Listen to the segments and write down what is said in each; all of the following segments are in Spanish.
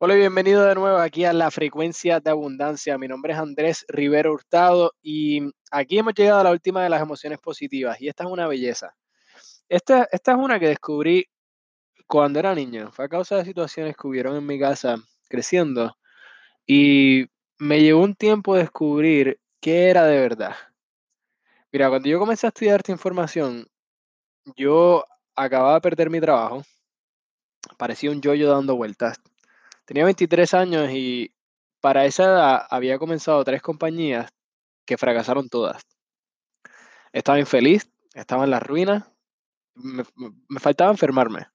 Hola y bienvenido de nuevo aquí a la frecuencia de abundancia. Mi nombre es Andrés Rivero Hurtado y aquí hemos llegado a la última de las emociones positivas y esta es una belleza. Esta, esta es una que descubrí cuando era niño. Fue a causa de situaciones que hubieron en mi casa creciendo y me llevó un tiempo descubrir qué era de verdad. Mira, cuando yo comencé a estudiar esta información, yo acababa de perder mi trabajo, parecía un yoyo dando vueltas. Tenía 23 años y para esa edad había comenzado tres compañías que fracasaron todas. Estaba infeliz, estaba en las ruinas, me, me faltaba enfermarme.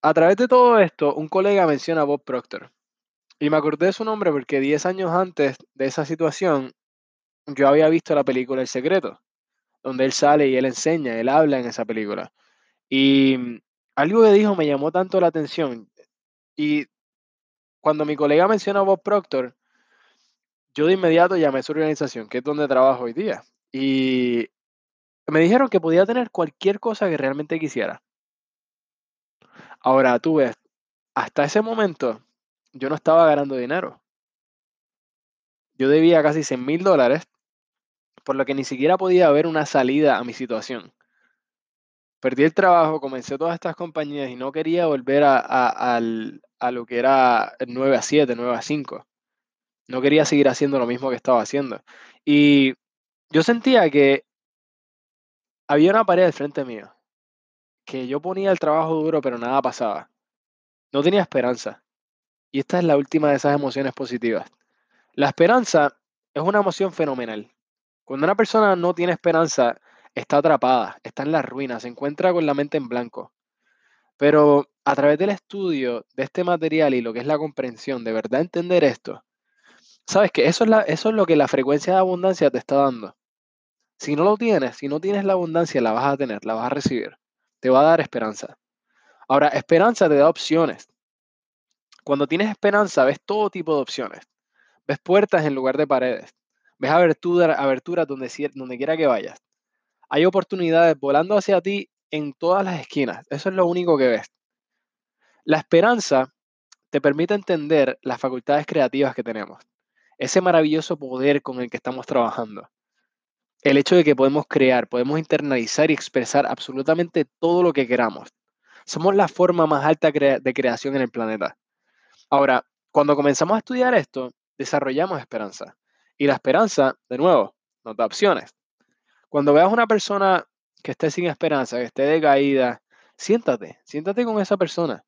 A través de todo esto, un colega menciona a Bob Proctor. Y me acordé de su nombre porque 10 años antes de esa situación, yo había visto la película El Secreto, donde él sale y él enseña, él habla en esa película. Y algo que dijo me llamó tanto la atención. Y cuando mi colega menciona a Bob Proctor, yo de inmediato llamé a su organización, que es donde trabajo hoy día. Y me dijeron que podía tener cualquier cosa que realmente quisiera. Ahora tú ves, hasta ese momento yo no estaba ganando dinero. Yo debía casi 100 mil dólares, por lo que ni siquiera podía haber una salida a mi situación. Perdí el trabajo, comencé todas estas compañías y no quería volver a, lo que era 9 a 7, 9 a 5. No quería seguir haciendo lo mismo que estaba haciendo. Y yo sentía que había una pared al frente mío, que yo ponía el trabajo duro, pero nada pasaba. No tenía esperanza. Y esta es la última de esas emociones positivas. La esperanza es una emoción fenomenal. Cuando una persona no tiene esperanza, está atrapada, está en la ruina, se encuentra con la mente en blanco. Pero a través del estudio de este material y lo que es la comprensión, de verdad entender esto, sabes que eso es, la, eso es lo que la frecuencia de abundancia te está dando. Si no lo tienes, si no tienes la abundancia, la vas a tener, la vas a recibir. Te va a dar esperanza. Ahora, esperanza te da opciones. Cuando tienes esperanza, ves todo tipo de opciones. Ves puertas en lugar de paredes. Ves aberturas abertura donde, donde quiera que vayas. Hay oportunidades volando hacia ti en todas las esquinas. Eso es lo único que ves. La esperanza te permite entender las facultades creativas que tenemos. Ese maravilloso poder con el que estamos trabajando. El hecho de que podemos crear, podemos internalizar y expresar absolutamente todo lo que queramos. Somos la forma más alta de creación en el planeta. Ahora, cuando comenzamos a estudiar esto, desarrollamos esperanza. Y la esperanza, de nuevo, nos da opciones. Cuando veas una persona que esté sin esperanza, que esté decaída, siéntate, siéntate con esa persona.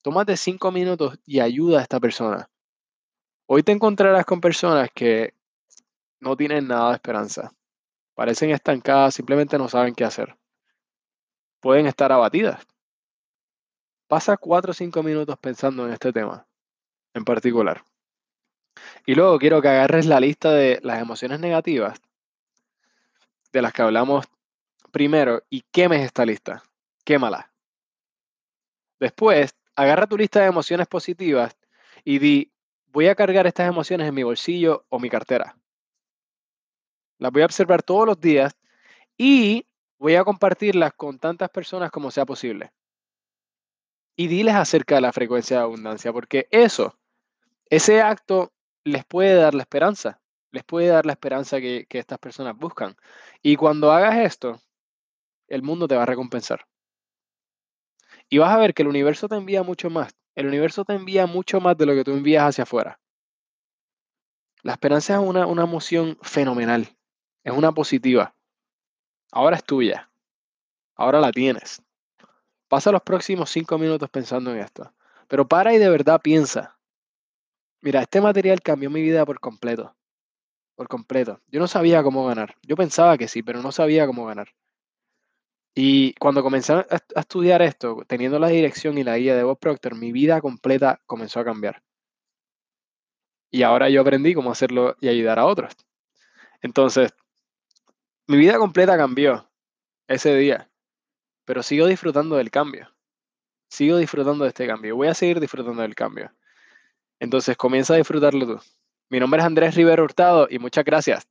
Tómate cinco minutos y ayuda a esta persona. Hoy te encontrarás con personas que no tienen nada de esperanza. Parecen estancadas, simplemente no saben qué hacer. Pueden estar abatidas. Pasa cuatro o cinco minutos pensando en este tema en particular. Y luego quiero que agarres la lista de las emociones negativas de las que hablamos primero y quemes esta lista. Quémala. Después, agarra tu lista de emociones positivas y di, voy a cargar estas emociones en mi bolsillo o mi cartera. Las voy a observar todos los días y voy a compartirlas con tantas personas como sea posible. Y diles acerca de la frecuencia de abundancia, porque eso, ese acto les puede dar la esperanza les puede dar la esperanza que, estas personas buscan. Y cuando hagas esto, el mundo te va a recompensar. Y vas a ver que el universo te envía mucho más. El universo te envía mucho más de lo que tú envías hacia afuera. La esperanza es una, una emoción fenomenal. Es una positiva. Ahora es tuya. Ahora la tienes. Pasa los próximos cinco minutos pensando en esto. Pero para y de verdad piensa. Mira, este material cambió mi vida por completo por completo. Yo no sabía cómo ganar. Yo pensaba que sí, pero no sabía cómo ganar. Y cuando comencé a, estudiar esto, teniendo la dirección y la guía de Bob Proctor, mi vida completa comenzó a cambiar. Y ahora yo aprendí cómo hacerlo y ayudar a otros. Entonces, mi vida completa cambió ese día, pero sigo disfrutando del cambio. Sigo disfrutando de este cambio. Voy a seguir disfrutando del cambio. Entonces, comienza a disfrutarlo tú. Mi nombre es Andrés Rivero Hurtado y muchas gracias.